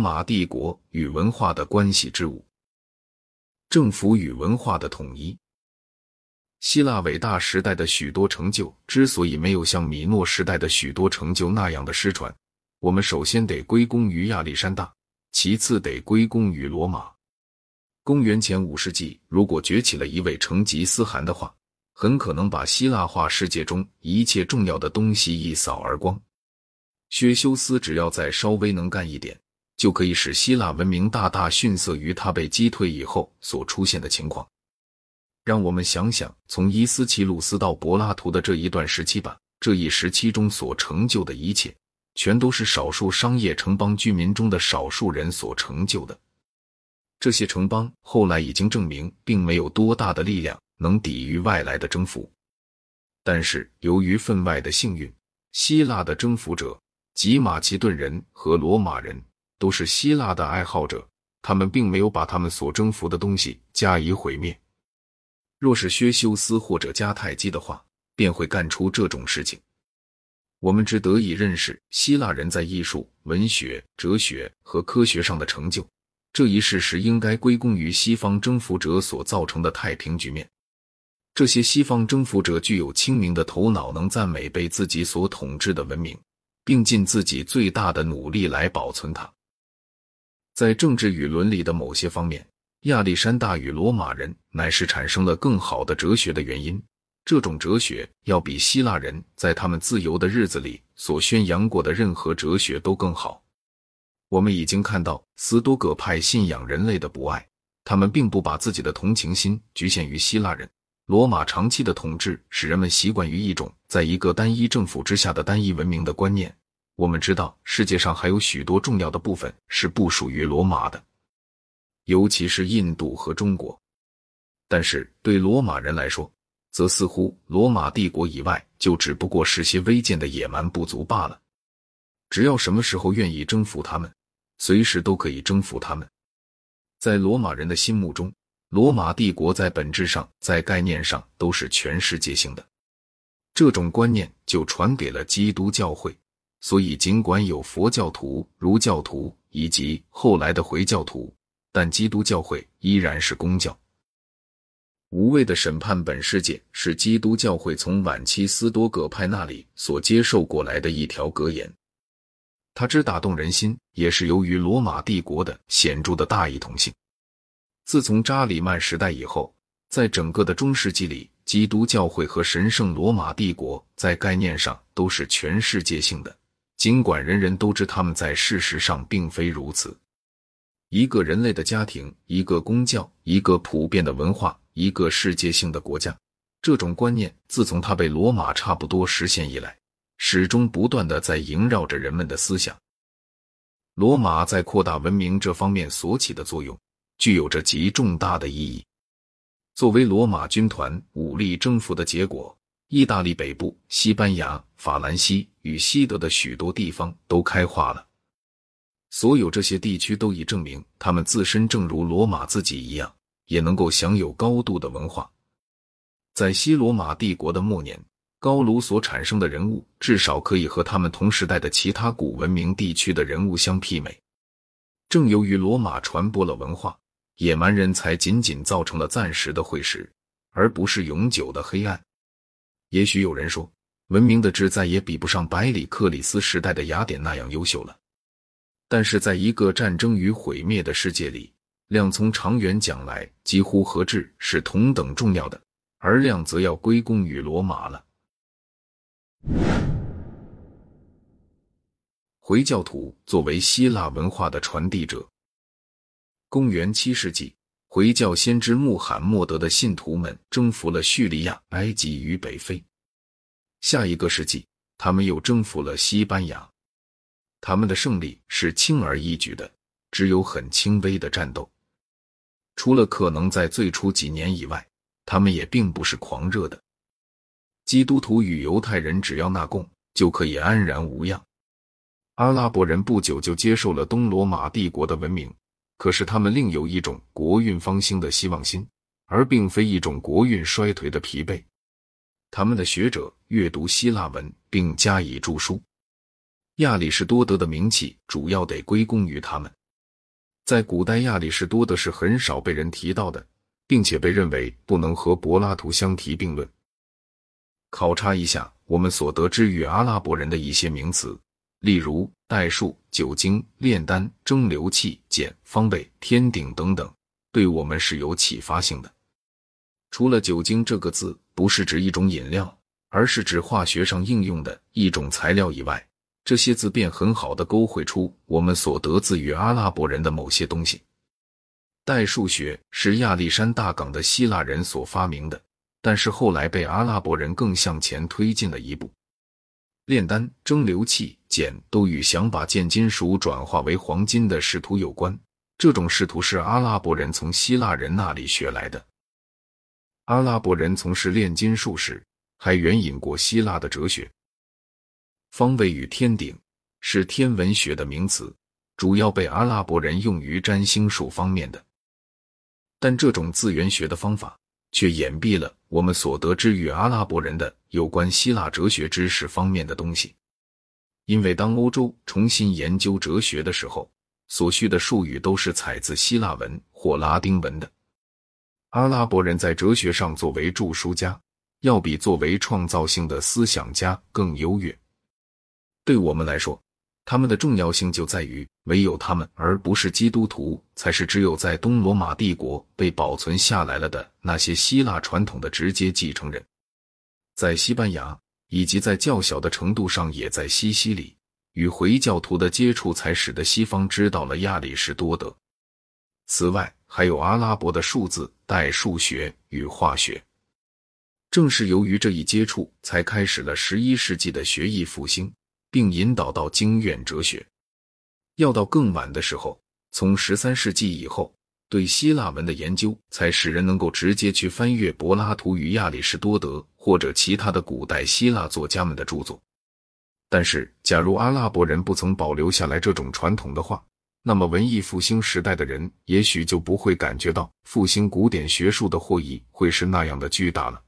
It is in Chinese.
马帝国与文化的关系之五，政府与文化的统一。希腊伟大时代的许多成就之所以没有像米诺时代的许多成就那样的失传，我们首先得归功于亚历山大，其次得归功于罗马。公元前五世纪，如果崛起了一位成吉思汗的话，很可能把希腊化世界中一切重要的东西一扫而光。薛修斯只要再稍微能干一点。就可以使希腊文明大大逊色于它被击退以后所出现的情况。让我们想想，从伊斯奇鲁斯到柏拉图的这一段时期吧。这一时期中所成就的一切，全都是少数商业城邦居民中的少数人所成就的。这些城邦后来已经证明，并没有多大的力量能抵御外来的征服。但是，由于分外的幸运，希腊的征服者及马其顿人和罗马人。都是希腊的爱好者，他们并没有把他们所征服的东西加以毁灭。若是薛修斯或者迦太基的话，便会干出这种事情。我们只得以认识希腊人在艺术、文学、哲学和科学上的成就这一事实，应该归功于西方征服者所造成的太平局面。这些西方征服者具有清明的头脑，能赞美被自己所统治的文明，并尽自己最大的努力来保存它。在政治与伦理的某些方面，亚历山大与罗马人乃是产生了更好的哲学的原因。这种哲学要比希腊人在他们自由的日子里所宣扬过的任何哲学都更好。我们已经看到斯多葛派信仰人类的博爱，他们并不把自己的同情心局限于希腊人。罗马长期的统治使人们习惯于一种在一个单一政府之下的单一文明的观念。我们知道世界上还有许多重要的部分是不属于罗马的，尤其是印度和中国。但是对罗马人来说，则似乎罗马帝国以外就只不过是些微贱的野蛮部族罢了。只要什么时候愿意征服他们，随时都可以征服他们。在罗马人的心目中，罗马帝国在本质上、在概念上都是全世界性的。这种观念就传给了基督教会。所以，尽管有佛教徒、儒教徒以及后来的回教徒，但基督教会依然是公教。无畏的审判本世界是基督教会从晚期斯多葛派那里所接受过来的一条格言。它之打动人心，也是由于罗马帝国的显著的大一统性。自从扎里曼时代以后，在整个的中世纪里，基督教会和神圣罗马帝国在概念上都是全世界性的。尽管人人都知他们在事实上并非如此，一个人类的家庭，一个公教，一个普遍的文化，一个世界性的国家，这种观念自从它被罗马差不多实现以来，始终不断的在萦绕着人们的思想。罗马在扩大文明这方面所起的作用，具有着极重大的意义。作为罗马军团武力征服的结果。意大利北部、西班牙、法兰西与西德的许多地方都开化了。所有这些地区都已证明，他们自身正如罗马自己一样，也能够享有高度的文化。在西罗马帝国的末年，高卢所产生的人物至少可以和他们同时代的其他古文明地区的人物相媲美。正由于罗马传播了文化，野蛮人才仅仅造成了暂时的会时，而不是永久的黑暗。也许有人说，文明的质再也比不上百里克里斯时代的雅典那样优秀了。但是，在一个战争与毁灭的世界里，量从长远讲来，几乎和质是同等重要的，而量则要归功于罗马了。回教徒作为希腊文化的传递者，公元七世纪。回教先知穆罕默德的信徒们征服了叙利亚、埃及与北非。下一个世纪，他们又征服了西班牙。他们的胜利是轻而易举的，只有很轻微的战斗。除了可能在最初几年以外，他们也并不是狂热的。基督徒与犹太人只要纳贡，就可以安然无恙。阿拉伯人不久就接受了东罗马帝国的文明。可是他们另有一种国运方兴的希望心，而并非一种国运衰颓的疲惫。他们的学者阅读希腊文并加以著书，亚里士多德的名气主要得归功于他们。在古代亚里士多德是很少被人提到的，并且被认为不能和柏拉图相提并论。考察一下我们所得知与阿拉伯人的一些名词，例如代数、酒精、炼丹、蒸馏器、碱、方位、天顶等等，对我们是有启发性的。除了“酒精”这个字不是指一种饮料，而是指化学上应用的一种材料以外，这些字便很好的勾绘出我们所得自于阿拉伯人的某些东西。代数学是亚历山大港的希腊人所发明的。但是后来被阿拉伯人更向前推进了一步。炼丹、蒸馏器、碱都与想把贱金属转化为黄金的仕途有关。这种仕途是阿拉伯人从希腊人那里学来的。阿拉伯人从事炼金术时，还援引过希腊的哲学。方位与天顶是天文学的名词，主要被阿拉伯人用于占星术方面的。但这种自圆学的方法。却掩蔽了我们所得知与阿拉伯人的有关希腊哲学知识方面的东西，因为当欧洲重新研究哲学的时候，所需的术语都是采自希腊文或拉丁文的。阿拉伯人在哲学上作为著书家，要比作为创造性的思想家更优越。对我们来说，他们的重要性就在于，唯有他们，而不是基督徒，才是只有在东罗马帝国被保存下来了的那些希腊传统的直接继承人。在西班牙，以及在较小的程度上也在西西里，与回教徒的接触才使得西方知道了亚里士多德。此外，还有阿拉伯的数字、代数学与化学。正是由于这一接触，才开始了十一世纪的学艺复兴。并引导到经院哲学。要到更晚的时候，从十三世纪以后，对希腊文的研究才使人能够直接去翻阅柏拉图与亚里士多德或者其他的古代希腊作家们的著作。但是，假如阿拉伯人不曾保留下来这种传统的话，那么文艺复兴时代的人也许就不会感觉到复兴古典学术的获益会是那样的巨大了。